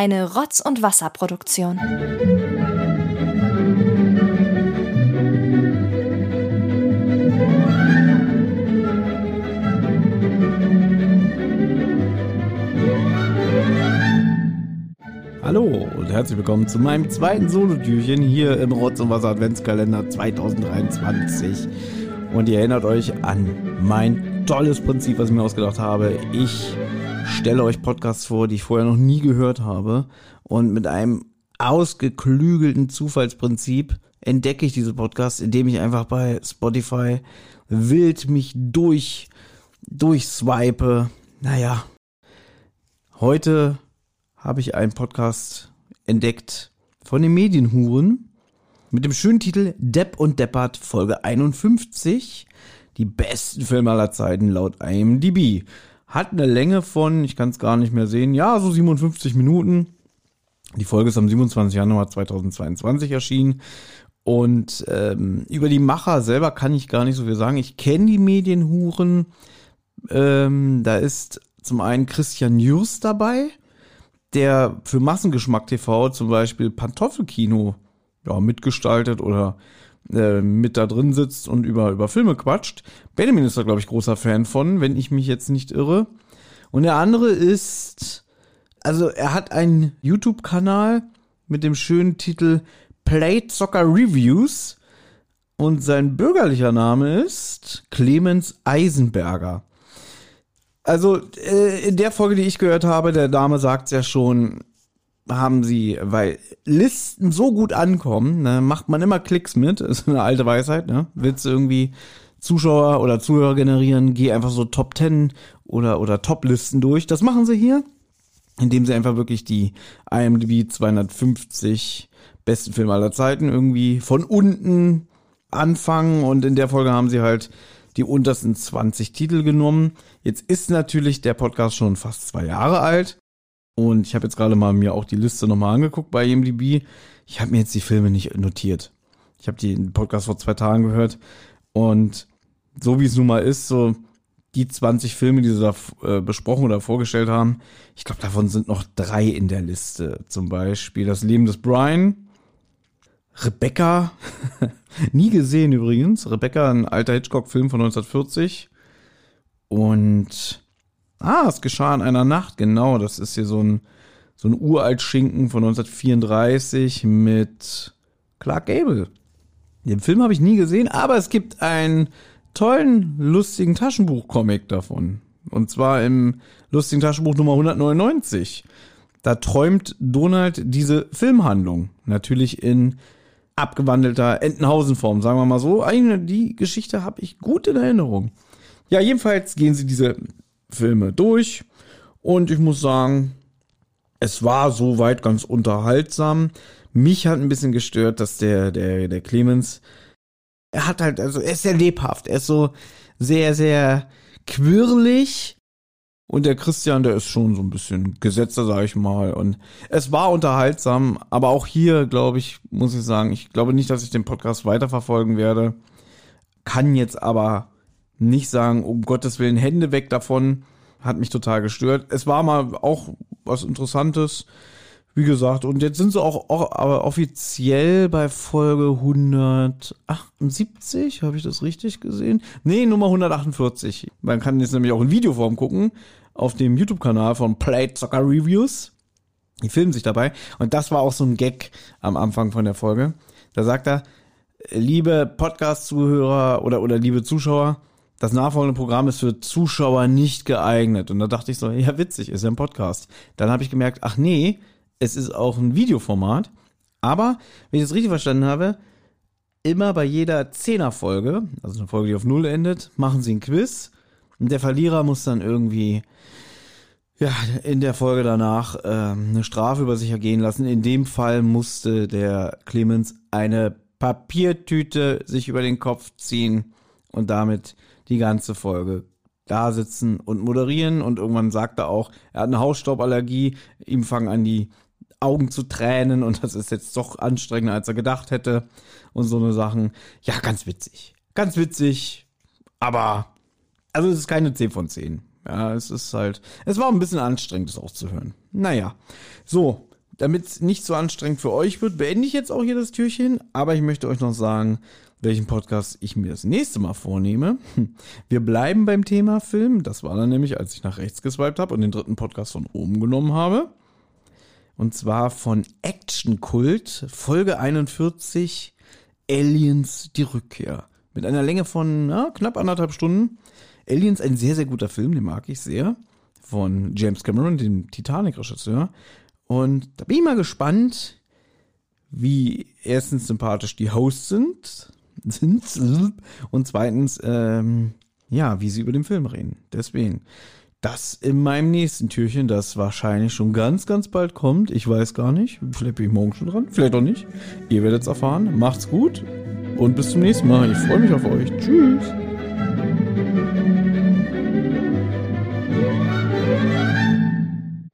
Eine Rotz- und Wasserproduktion. Hallo und herzlich willkommen zu meinem zweiten Solo-Türchen hier im Rotz und Wasser Adventskalender 2023. Und ihr erinnert euch an mein tolles Prinzip, was ich mir ausgedacht habe. Ich stelle euch Podcasts vor, die ich vorher noch nie gehört habe. Und mit einem ausgeklügelten Zufallsprinzip entdecke ich diese Podcasts, indem ich einfach bei Spotify wild mich durch, durchswipe. Naja, heute habe ich einen Podcast entdeckt von den Medienhuren mit dem schönen Titel Depp und Deppert Folge 51. Die besten Filme aller Zeiten laut IMDb. Hat eine Länge von, ich kann es gar nicht mehr sehen, ja, so 57 Minuten. Die Folge ist am 27. Januar 2022 erschienen. Und ähm, über die Macher selber kann ich gar nicht so viel sagen. Ich kenne die Medienhuren. Ähm, da ist zum einen Christian Jürs dabei, der für Massengeschmack TV zum Beispiel Pantoffelkino ja, mitgestaltet oder äh, mit da drin sitzt und über, über Filme quatscht. Benjamin ist da, glaube ich, großer Fan von, wenn ich mich jetzt nicht irre. Und der andere ist, also er hat einen YouTube-Kanal mit dem schönen Titel Plate Soccer Reviews und sein bürgerlicher Name ist Clemens Eisenberger. Also äh, in der Folge, die ich gehört habe, der Dame sagt ja schon, haben sie, weil Listen so gut ankommen, ne, macht man immer Klicks mit, ist eine alte Weisheit, ne? Willst du irgendwie Zuschauer oder Zuhörer generieren, geh einfach so Top 10 oder, oder Top-Listen durch. Das machen sie hier, indem sie einfach wirklich die IMDb 250 besten Filme aller Zeiten irgendwie von unten anfangen und in der Folge haben sie halt die untersten 20 Titel genommen. Jetzt ist natürlich der Podcast schon fast zwei Jahre alt und ich habe jetzt gerade mal mir auch die Liste nochmal angeguckt bei IMDb. Ich habe mir jetzt die Filme nicht notiert. Ich habe den Podcast vor zwei Tagen gehört. Und so wie es nun mal ist, so die 20 Filme, die sie da äh, besprochen oder vorgestellt haben, ich glaube, davon sind noch drei in der Liste. Zum Beispiel Das Leben des Brian, Rebecca, nie gesehen übrigens. Rebecca, ein alter Hitchcock-Film von 1940. Und Ah, es geschah in einer Nacht, genau. Das ist hier so ein, so ein Uralt-Schinken von 1934 mit Clark Gable. Den Film habe ich nie gesehen, aber es gibt einen tollen, lustigen Taschenbuch-Comic davon. Und zwar im lustigen Taschenbuch Nummer 199. Da träumt Donald diese Filmhandlung. Natürlich in abgewandelter Entenhausen-Form, sagen wir mal so. Eine, die Geschichte habe ich gut in Erinnerung. Ja, jedenfalls gehen sie diese Filme durch und ich muss sagen, es war soweit ganz unterhaltsam. Mich hat ein bisschen gestört, dass der, der, der Clemens, er hat halt, also er ist sehr lebhaft, er ist so sehr, sehr quirlig. Und der Christian, der ist schon so ein bisschen gesetzter, sag ich mal. Und es war unterhaltsam, aber auch hier, glaube ich, muss ich sagen, ich glaube nicht, dass ich den Podcast weiterverfolgen werde. Kann jetzt aber nicht sagen, um Gottes Willen, Hände weg davon. Hat mich total gestört. Es war mal auch was Interessantes. Wie gesagt, und jetzt sind sie auch, auch aber offiziell bei Folge 178, habe ich das richtig gesehen? Nee, Nummer 148. Man kann jetzt nämlich auch in Videoform gucken auf dem YouTube-Kanal von Plate Soccer Reviews. Die filmen sich dabei. Und das war auch so ein Gag am Anfang von der Folge. Da sagt er, liebe Podcast-Zuhörer oder, oder liebe Zuschauer, das nachfolgende Programm ist für Zuschauer nicht geeignet. Und da dachte ich so, ja witzig, ist ja ein Podcast. Dann habe ich gemerkt, ach nee, es ist auch ein Videoformat. Aber, wenn ich das richtig verstanden habe, immer bei jeder Zehner-Folge, also eine Folge, die auf Null endet, machen sie ein Quiz. Und der Verlierer muss dann irgendwie, ja, in der Folge danach äh, eine Strafe über sich ergehen lassen. In dem Fall musste der Clemens eine Papiertüte sich über den Kopf ziehen und damit die ganze Folge da sitzen und moderieren und irgendwann sagt er auch, er hat eine Hausstauballergie, ihm fangen an die Augen zu tränen und das ist jetzt doch anstrengender, als er gedacht hätte und so eine Sachen. Ja, ganz witzig. Ganz witzig, aber also es ist keine 10 von 10. Ja, es ist halt, es war ein bisschen anstrengend, das auch zu hören. Naja, so, damit es nicht so anstrengend für euch wird, beende ich jetzt auch hier das Türchen. Aber ich möchte euch noch sagen, welchen Podcast ich mir das nächste Mal vornehme. Wir bleiben beim Thema Film. Das war dann nämlich, als ich nach rechts geswiped habe und den dritten Podcast von oben genommen habe. Und zwar von Action Kult, Folge 41, Aliens, die Rückkehr. Mit einer Länge von na, knapp anderthalb Stunden. Aliens, ein sehr, sehr guter Film, den mag ich sehr. Von James Cameron, dem Titanic-Regisseur. Und da bin ich mal gespannt, wie erstens sympathisch die Hosts sind, sind und zweitens, ähm, ja, wie sie über den Film reden. Deswegen, das in meinem nächsten Türchen, das wahrscheinlich schon ganz, ganz bald kommt. Ich weiß gar nicht. Vielleicht bin ich morgen schon dran, vielleicht auch nicht. Ihr werdet es erfahren. Macht's gut und bis zum nächsten Mal. Ich freue mich auf euch. Tschüss.